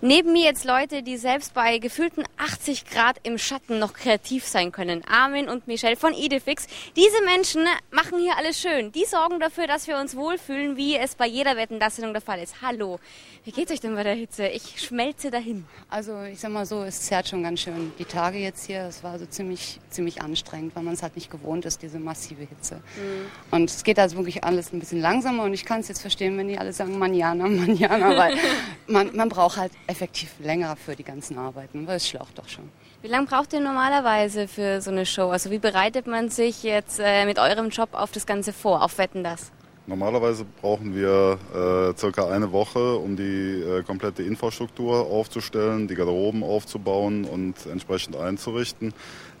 Neben mir jetzt Leute, die selbst bei gefühlten 80 Grad im Schatten noch kreativ sein können. Armin und Michelle von Idefix. Diese Menschen machen hier alles schön. Die sorgen dafür, dass wir uns wohlfühlen, wie es bei jeder Wetten das Sendung der Fall ist. Hallo. Wie geht's euch denn bei der Hitze? Ich schmelze dahin. Also ich sag mal so, es zerrt schon ganz schön. Die Tage jetzt hier, es war so ziemlich, ziemlich anstrengend, weil man es halt nicht gewohnt ist, diese massive Hitze. Mhm. Und es geht also wirklich alles ein bisschen langsamer und ich kann es jetzt verstehen, wenn die alle sagen Manjana, Manjana, weil man, man braucht halt effektiv länger für die ganzen Arbeiten, weil es schlaucht doch schon. Wie lange braucht ihr normalerweise für so eine Show? Also wie bereitet man sich jetzt äh, mit eurem Job auf das Ganze vor, auf Wetten das? Normalerweise brauchen wir äh, circa eine Woche, um die äh, komplette Infrastruktur aufzustellen, die Garderoben aufzubauen und entsprechend einzurichten.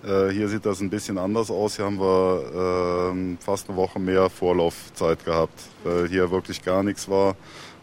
Äh, hier sieht das ein bisschen anders aus. Hier haben wir ähm, fast eine Woche mehr Vorlaufzeit gehabt, weil hier wirklich gar nichts war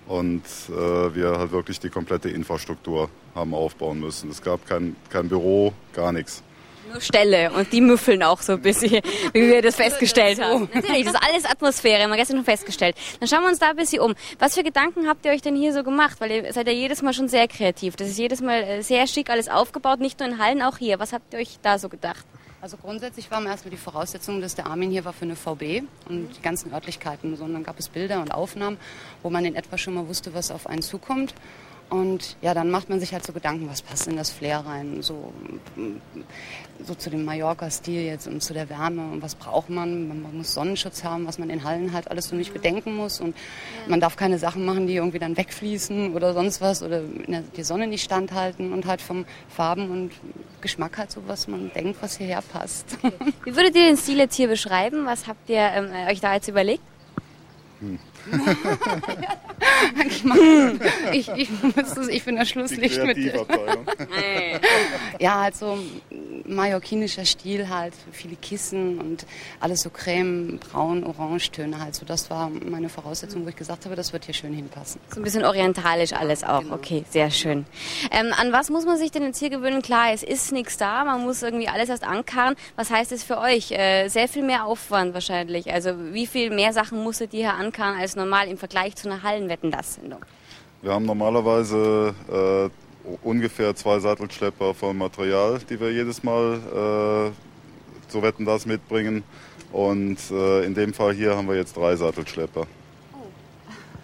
und äh, wir halt wirklich die komplette Infrastruktur haben aufbauen müssen. Es gab kein, kein Büro, gar nichts nur Ställe und die müffeln auch so ein bisschen, wie wir das festgestellt haben. Natürlich, das ist alles Atmosphäre, haben wir gestern schon festgestellt. Dann schauen wir uns da ein bisschen um. Was für Gedanken habt ihr euch denn hier so gemacht? Weil ihr seid ja jedes Mal schon sehr kreativ. Das ist jedes Mal äh, sehr schick alles aufgebaut, nicht nur in Hallen, auch hier. Was habt ihr euch da so gedacht? Also grundsätzlich war mir erstmal die Voraussetzung, dass der Armin hier war für eine VB und die ganzen Örtlichkeiten. Sondern gab es Bilder und Aufnahmen, wo man in etwa schon mal wusste, was auf einen zukommt. Und ja, dann macht man sich halt so Gedanken, was passt in das Flair rein, so, so zu dem Mallorca-Stil jetzt und zu der Wärme und was braucht man. Man muss Sonnenschutz haben, was man in Hallen halt alles so nicht bedenken muss und man darf keine Sachen machen, die irgendwie dann wegfließen oder sonst was oder die Sonne nicht standhalten und halt vom Farben und Geschmack halt so, was man denkt, was hierher passt. Wie würdet ihr den Stil jetzt hier beschreiben? Was habt ihr ähm, euch da jetzt überlegt? Hm. ich, ich, ich bin das Schlusslicht mit. ja, halt so mallorquinischer Stil halt, viele Kissen und alles so creme, braun, orange Töne halt. So das war meine Voraussetzung, wo ich gesagt habe, das wird hier schön hinpassen. So ein bisschen orientalisch alles auch. Genau. Okay, sehr schön. Ähm, an was muss man sich denn jetzt hier gewöhnen? Klar, es ist nichts da, man muss irgendwie alles erst ankarren. Was heißt das für euch? Äh, sehr viel mehr Aufwand wahrscheinlich. Also wie viel mehr Sachen musstet ihr hier ankarren als normal im Vergleich zu einer Hallenwetten-Das-Sendung? Wir haben normalerweise äh, ungefähr zwei Sattelschlepper von Material, die wir jedes Mal äh, zu Wetten das mitbringen. Und äh, in dem Fall hier haben wir jetzt drei Sattelschlepper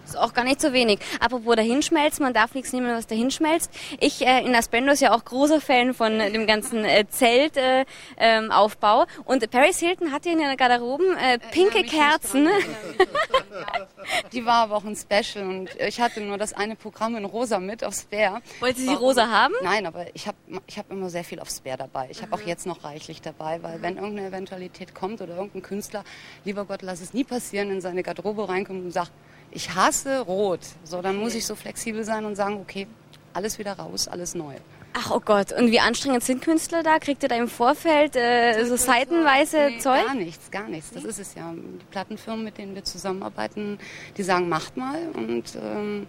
ist auch gar nicht so wenig. Apropos dahinschmelzen, man darf nichts nehmen, was dahinschmelzt. Ich äh, in Aspendos ja auch großer Fan von dem ganzen äh, Zeltaufbau. Äh, ähm, und Paris Hilton hat hier in der Garderoben äh, pinke Kerzen. Die war aber auch ein Special und ich hatte nur das eine Programm in rosa mit auf Spare. Wollte sie rosa haben? Nein, aber ich habe ich hab immer sehr viel auf Spare dabei. Ich habe auch jetzt noch reichlich dabei, weil wenn irgendeine Eventualität kommt oder irgendein Künstler, lieber Gott, lass es nie passieren, in seine Garderobe reinkommt und sagt, ich hasse Rot. So, dann muss ich so flexibel sein und sagen, okay, alles wieder raus, alles neu. Ach oh Gott, und wie anstrengend sind Künstler da? Kriegt ihr da im Vorfeld äh, so seitenweise nee, Zeug? Gar nichts, gar nichts. Das ist es ja. Die Plattenfirmen, mit denen wir zusammenarbeiten, die sagen, macht mal. Und ähm,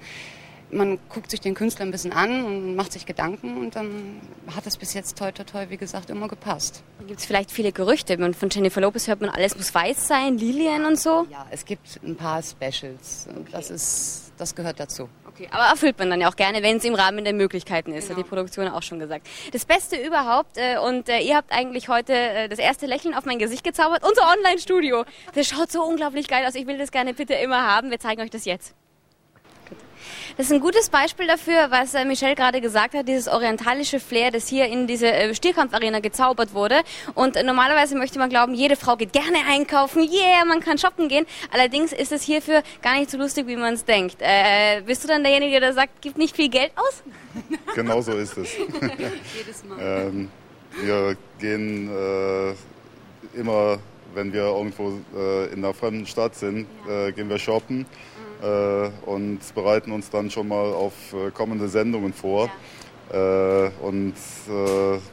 man guckt sich den Künstler ein bisschen an und macht sich Gedanken und dann hat es bis jetzt toi toi toi, wie gesagt, immer gepasst. Gibt es vielleicht viele Gerüchte? Von Jennifer Lopez hört man, alles muss weiß sein, Lilien und so? Ja, es gibt ein paar Specials. Okay. Das ist, das gehört dazu. Okay, aber erfüllt man dann ja auch gerne, wenn es im Rahmen der Möglichkeiten ist, genau. hat die Produktion auch schon gesagt. Das Beste überhaupt äh, und äh, ihr habt eigentlich heute äh, das erste Lächeln auf mein Gesicht gezaubert. Unser Online-Studio, das schaut so unglaublich geil aus. Ich will das gerne bitte immer haben. Wir zeigen euch das jetzt. Das ist ein gutes Beispiel dafür, was äh, Michelle gerade gesagt hat, dieses orientalische Flair, das hier in diese äh, Stierkampfarena gezaubert wurde. Und normalerweise möchte man glauben, jede Frau geht gerne einkaufen, yeah, man kann shoppen gehen. Allerdings ist es hierfür gar nicht so lustig, wie man es denkt. Äh, bist du dann derjenige, der sagt, gibt nicht viel Geld aus? Genau so ist es. Jedes Mal. Ähm, wir gehen äh, immer, wenn wir irgendwo äh, in einer fremden Stadt sind, ja. Äh, gehen wir shoppen und bereiten uns dann schon mal auf äh, kommende Sendungen vor. Ja. Äh, und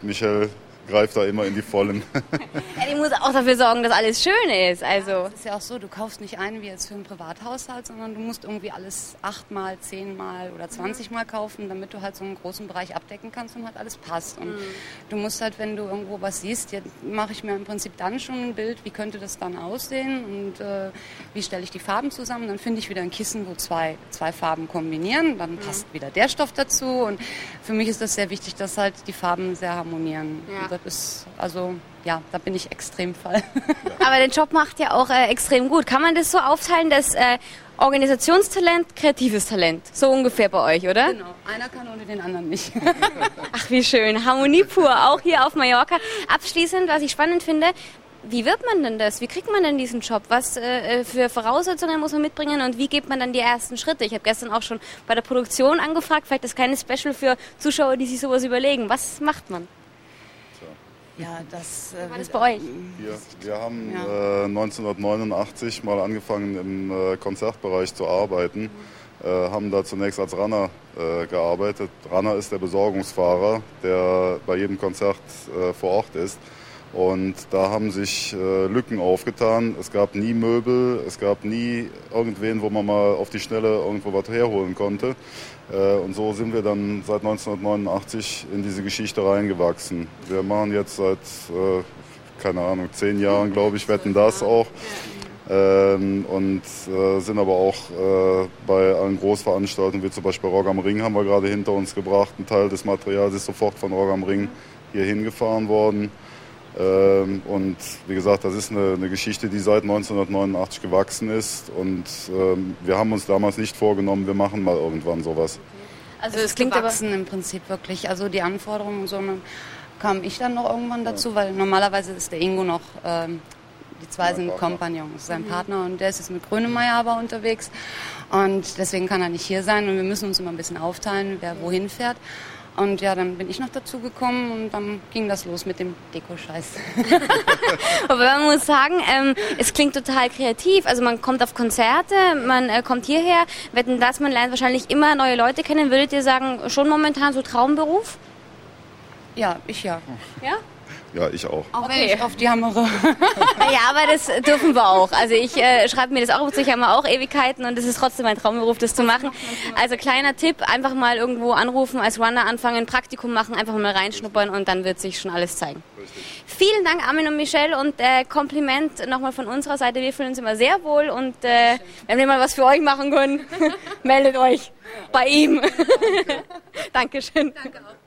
Michelle greift da immer in die Vollen. ja, die muss auch dafür sorgen, dass alles schön ist. Also. Ja, es ist ja auch so, du kaufst nicht ein wie jetzt für einen Privathaushalt, sondern du musst irgendwie alles achtmal, zehnmal oder zwanzigmal kaufen, damit du halt so einen großen Bereich abdecken kannst und halt alles passt. Und mhm. du musst halt, wenn du irgendwo was siehst, mache ich mir im Prinzip dann schon ein Bild, wie könnte das dann aussehen und äh, wie stelle ich die Farben zusammen. Dann finde ich wieder ein Kissen, wo zwei, zwei Farben kombinieren, dann mhm. passt wieder der Stoff dazu. Und für mich ist das sehr wichtig, dass halt die Farben sehr harmonieren. Ja. Das ist, also ja, da bin ich extrem Fall. Aber den Job macht ja auch äh, extrem gut. Kann man das so aufteilen, dass äh, Organisationstalent, kreatives Talent, so ungefähr bei euch, oder? Genau, einer kann ohne den anderen nicht. Ach, wie schön. Harmonie pur, auch hier auf Mallorca. Abschließend, was ich spannend finde, wie wird man denn das? Wie kriegt man denn diesen Job? Was äh, äh, für Voraussetzungen muss man mitbringen und wie geht man dann die ersten Schritte? Ich habe gestern auch schon bei der Produktion angefragt, vielleicht das kleine Special für Zuschauer, die sich sowas überlegen. Was macht man? Ja, das äh, war das bei euch. Wir, wir haben ja. äh, 1989 mal angefangen im äh, Konzertbereich zu arbeiten, mhm. äh, haben da zunächst als Runner äh, gearbeitet. Runner ist der Besorgungsfahrer, der bei jedem Konzert äh, vor Ort ist. Und da haben sich äh, Lücken aufgetan. Es gab nie Möbel, es gab nie irgendwen, wo man mal auf die Schnelle irgendwo was herholen konnte. Äh, und so sind wir dann seit 1989 in diese Geschichte reingewachsen. Wir machen jetzt seit, äh, keine Ahnung, zehn Jahren, glaube ich, wetten das auch. Ähm, und äh, sind aber auch äh, bei allen Großveranstaltungen, wie zum Beispiel Rock am Ring, haben wir gerade hinter uns gebracht. Ein Teil des Materials ist sofort von Rock am Ring hier hingefahren worden. Ähm, und wie gesagt, das ist eine, eine, Geschichte, die seit 1989 gewachsen ist. Und ähm, wir haben uns damals nicht vorgenommen, wir machen mal irgendwann sowas. Also es klingt gewachsen aber im Prinzip wirklich. Also die Anforderungen so eine, kam ich dann noch irgendwann dazu, ja. weil normalerweise ist der Ingo noch, ähm, die zwei mein sind Partner. Kompagnons, sein mhm. Partner und der ist jetzt mit Grönemeyer aber unterwegs. Und deswegen kann er nicht hier sein und wir müssen uns immer ein bisschen aufteilen, wer wohin fährt. Und ja, dann bin ich noch dazu gekommen und dann ging das los mit dem Deko-Scheiß. Aber man muss sagen, ähm, es klingt total kreativ. Also man kommt auf Konzerte, man äh, kommt hierher, wetten das, man lernt wahrscheinlich immer neue Leute kennen. Würdet ihr sagen, schon momentan so Traumberuf? Ja, ich ja. Ja? Ja, ich auch. Auch okay. wenn ich auf die hammere. ja, aber das dürfen wir auch. Also ich äh, schreibe mir das auch zu, ich habe auch Ewigkeiten und es ist trotzdem mein Traumberuf, das zu machen. Also kleiner Tipp, einfach mal irgendwo anrufen, als Runner anfangen, Praktikum machen, einfach mal reinschnuppern und dann wird sich schon alles zeigen. Richtig. Vielen Dank, Armin und Michelle und äh, Kompliment nochmal von unserer Seite. Wir fühlen uns immer sehr wohl und äh, wenn wir mal was für euch machen können, meldet euch bei ihm. Dankeschön. Danke auch.